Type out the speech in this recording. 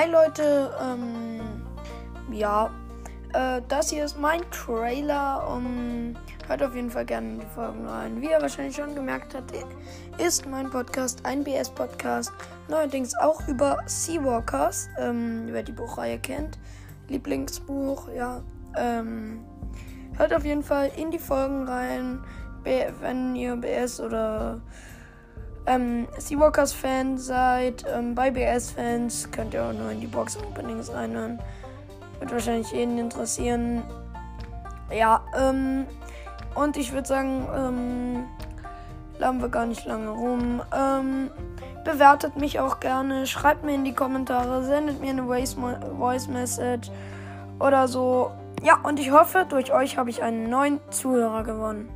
Hi Leute, ähm, ja, äh, das hier ist mein Trailer. Um, hört auf jeden Fall gerne in die Folgen rein. Wie ihr wahrscheinlich schon gemerkt habt, ist mein Podcast ein BS-Podcast. Neuerdings auch über Seawalkers, ähm, wer die Buchreihe kennt. Lieblingsbuch, ja. Ähm, hört auf jeden Fall in die Folgen rein, wenn ihr BS oder ähm, Seawalkers Fan seid, ähm, bei BS Fans, könnt ihr auch nur in die Box Openings reinhören. Wird wahrscheinlich jeden interessieren. Ja, ähm, und ich würde sagen, ähm, laden wir gar nicht lange rum. Ähm, bewertet mich auch gerne, schreibt mir in die Kommentare, sendet mir eine Voice Message oder so. Ja, und ich hoffe, durch euch habe ich einen neuen Zuhörer gewonnen.